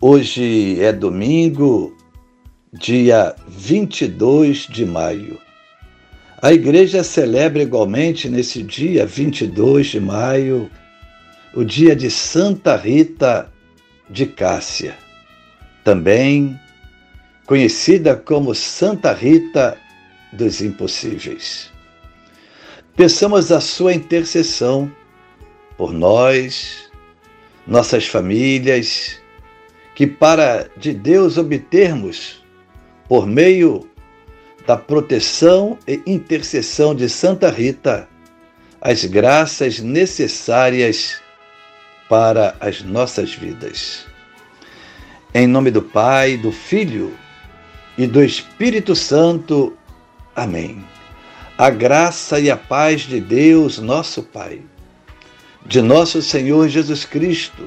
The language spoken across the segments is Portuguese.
Hoje é domingo, dia 22 de maio. A igreja celebra igualmente nesse dia 22 de maio o dia de Santa Rita de Cássia, também conhecida como Santa Rita dos Impossíveis. Peçamos a sua intercessão por nós, nossas famílias, que para de Deus obtermos, por meio da proteção e intercessão de Santa Rita, as graças necessárias para as nossas vidas. Em nome do Pai, do Filho e do Espírito Santo. Amém. A graça e a paz de Deus, nosso Pai, de nosso Senhor Jesus Cristo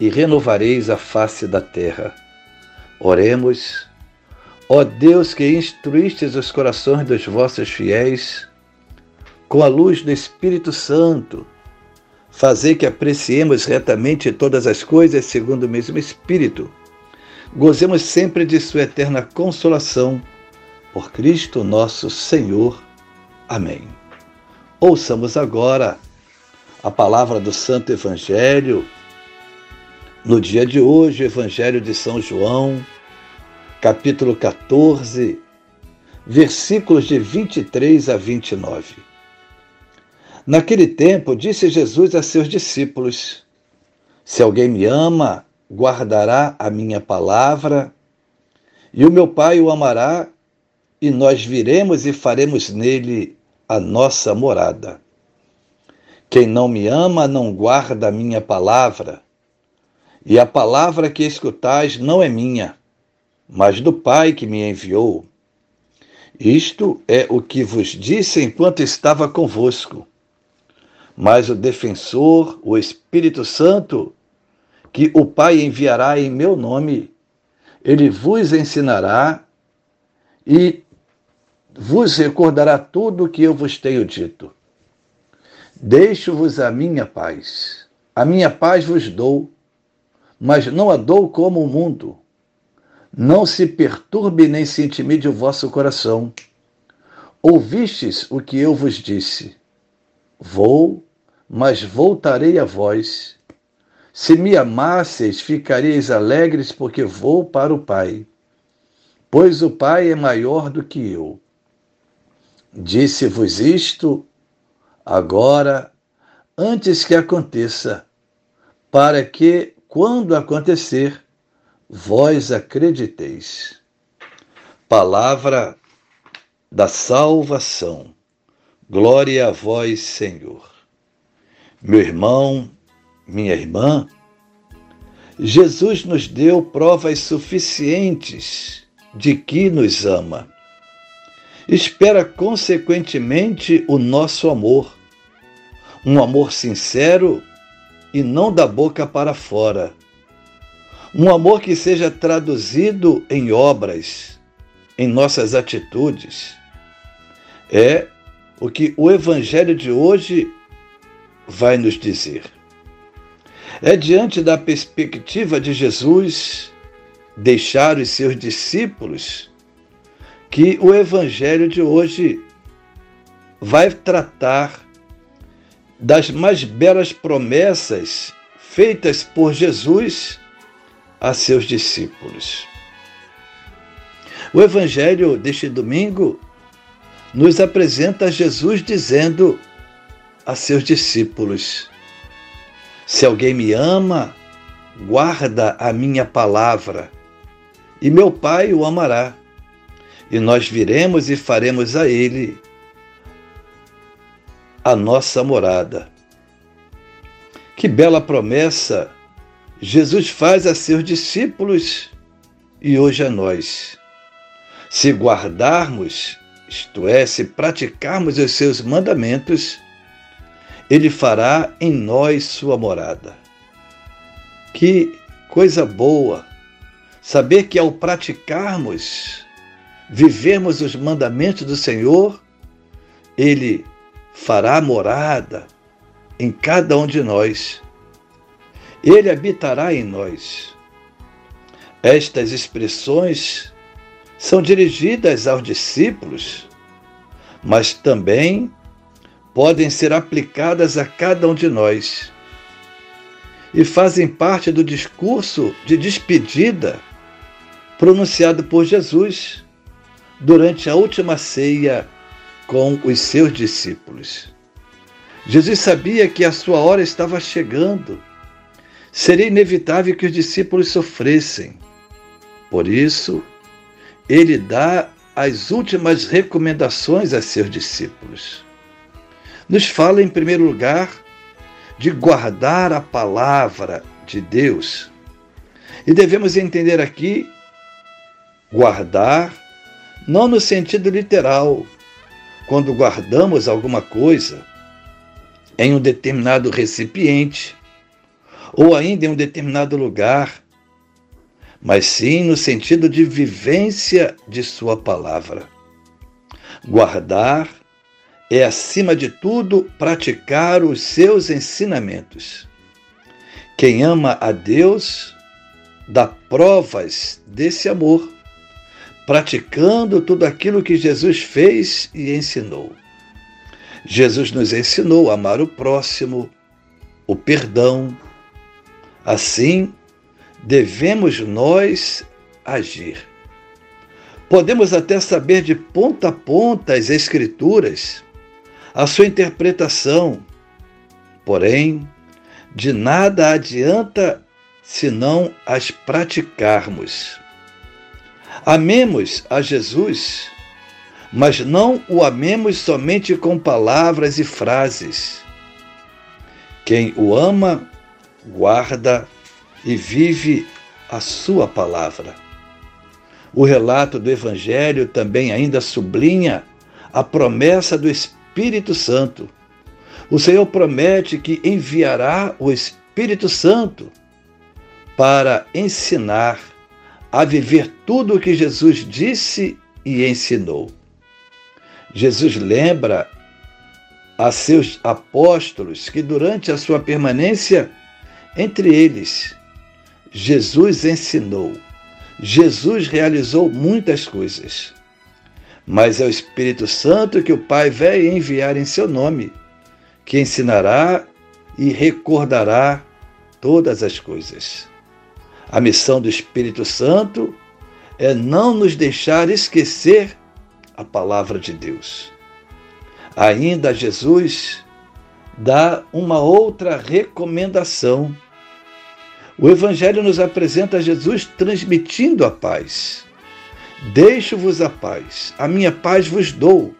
e renovareis a face da terra. Oremos, ó Deus que instruístes os corações dos vossos fiéis, com a luz do Espírito Santo, fazei que apreciemos retamente todas as coisas segundo o mesmo Espírito. Gozemos sempre de Sua eterna consolação, por Cristo nosso Senhor. Amém. Ouçamos agora a palavra do Santo Evangelho no dia de hoje, o Evangelho de São João, capítulo 14, versículos de 23 a 29. Naquele tempo, disse Jesus a seus discípulos: Se alguém me ama, guardará a minha palavra, e o meu Pai o amará, e nós viremos e faremos nele a nossa morada. Quem não me ama não guarda a minha palavra e a palavra que escutais não é minha, mas do Pai que me enviou. Isto é o que vos disse enquanto estava convosco. Mas o defensor, o Espírito Santo, que o Pai enviará em meu nome, ele vos ensinará e vos recordará tudo o que eu vos tenho dito. Deixo-vos a minha paz. A minha paz vos dou mas não a dou como o mundo. Não se perturbe nem se intimide o vosso coração. Ouvistes o que eu vos disse. Vou, mas voltarei a vós. Se me amasseis, ficareis alegres, porque vou para o Pai. Pois o Pai é maior do que eu. Disse-vos isto agora, antes que aconteça, para que quando acontecer, vós acrediteis. Palavra da salvação. Glória a vós, Senhor. Meu irmão, minha irmã, Jesus nos deu provas suficientes de que nos ama. Espera, consequentemente, o nosso amor, um amor sincero e não da boca para fora. Um amor que seja traduzido em obras, em nossas atitudes. É o que o Evangelho de hoje vai nos dizer. É diante da perspectiva de Jesus deixar os seus discípulos que o Evangelho de hoje vai tratar das mais belas promessas feitas por Jesus a seus discípulos. O evangelho deste domingo nos apresenta Jesus dizendo a seus discípulos: Se alguém me ama, guarda a minha palavra, e meu Pai o amará, e nós viremos e faremos a ele a nossa morada. Que bela promessa Jesus faz a seus discípulos e hoje a nós. Se guardarmos, isto é, se praticarmos os seus mandamentos, ele fará em nós sua morada. Que coisa boa saber que ao praticarmos, vivermos os mandamentos do Senhor, ele fará morada em cada um de nós. Ele habitará em nós. Estas expressões são dirigidas aos discípulos, mas também podem ser aplicadas a cada um de nós e fazem parte do discurso de despedida pronunciado por Jesus durante a última ceia com os seus discípulos. Jesus sabia que a sua hora estava chegando. Seria inevitável que os discípulos sofressem. Por isso, ele dá as últimas recomendações a seus discípulos. Nos fala, em primeiro lugar, de guardar a palavra de Deus. E devemos entender aqui guardar não no sentido literal, quando guardamos alguma coisa, em um determinado recipiente ou ainda em um determinado lugar, mas sim no sentido de vivência de Sua palavra. Guardar é, acima de tudo, praticar os seus ensinamentos. Quem ama a Deus dá provas desse amor, praticando tudo aquilo que Jesus fez e ensinou. Jesus nos ensinou a amar o próximo, o perdão. Assim, devemos nós agir. Podemos até saber de ponta a ponta as Escrituras, a sua interpretação, porém, de nada adianta se não as praticarmos. Amemos a Jesus mas não o amemos somente com palavras e frases. Quem o ama, guarda e vive a sua palavra. O relato do Evangelho também ainda sublinha a promessa do Espírito Santo. O Senhor promete que enviará o Espírito Santo para ensinar a viver tudo o que Jesus disse e ensinou. Jesus lembra a seus apóstolos que durante a sua permanência entre eles, Jesus ensinou, Jesus realizou muitas coisas. Mas é o Espírito Santo que o Pai vai enviar em seu nome, que ensinará e recordará todas as coisas. A missão do Espírito Santo é não nos deixar esquecer a palavra de Deus. Ainda Jesus dá uma outra recomendação. O Evangelho nos apresenta Jesus transmitindo a paz. Deixo-vos a paz, a minha paz vos dou,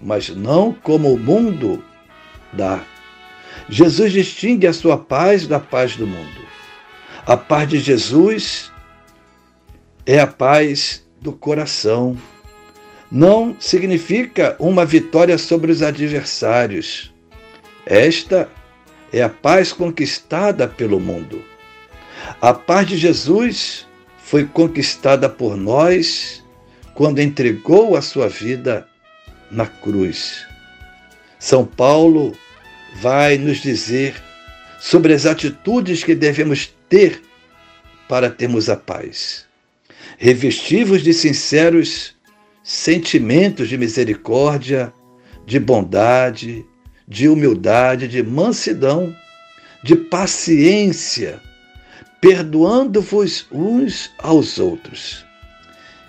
mas não como o mundo dá. Jesus distingue a sua paz da paz do mundo. A paz de Jesus é a paz do coração não significa uma vitória sobre os adversários. Esta é a paz conquistada pelo mundo. A paz de Jesus foi conquistada por nós quando entregou a sua vida na cruz. São Paulo vai nos dizer sobre as atitudes que devemos ter para termos a paz. Revestivos de sinceros sentimentos de misericórdia, de bondade, de humildade, de mansidão, de paciência, perdoando-vos uns aos outros.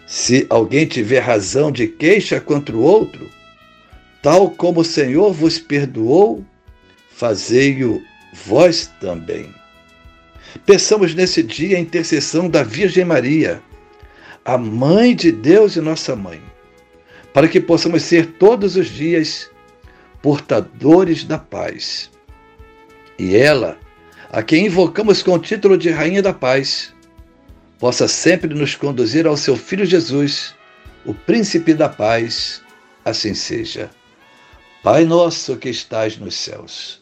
Se alguém tiver razão de queixa contra o outro, tal como o Senhor vos perdoou, fazei-o vós também. Peçamos nesse dia a intercessão da Virgem Maria, a Mãe de Deus e nossa Mãe, para que possamos ser todos os dias portadores da paz. E ela, a quem invocamos com o título de Rainha da Paz, possa sempre nos conduzir ao seu Filho Jesus, o Príncipe da Paz, assim seja. Pai nosso que estais nos céus,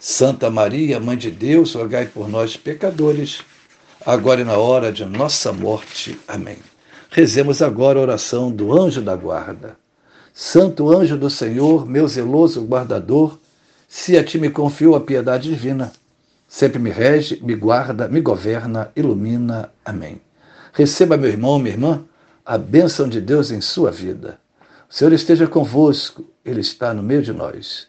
Santa Maria, Mãe de Deus, rogai por nós, pecadores, agora e na hora de nossa morte. Amém. Rezemos agora a oração do anjo da guarda. Santo anjo do Senhor, meu zeloso guardador, se a ti me confio a piedade divina, sempre me rege, me guarda, me governa, ilumina. Amém. Receba, meu irmão, minha irmã, a bênção de Deus em sua vida. O Senhor esteja convosco, Ele está no meio de nós.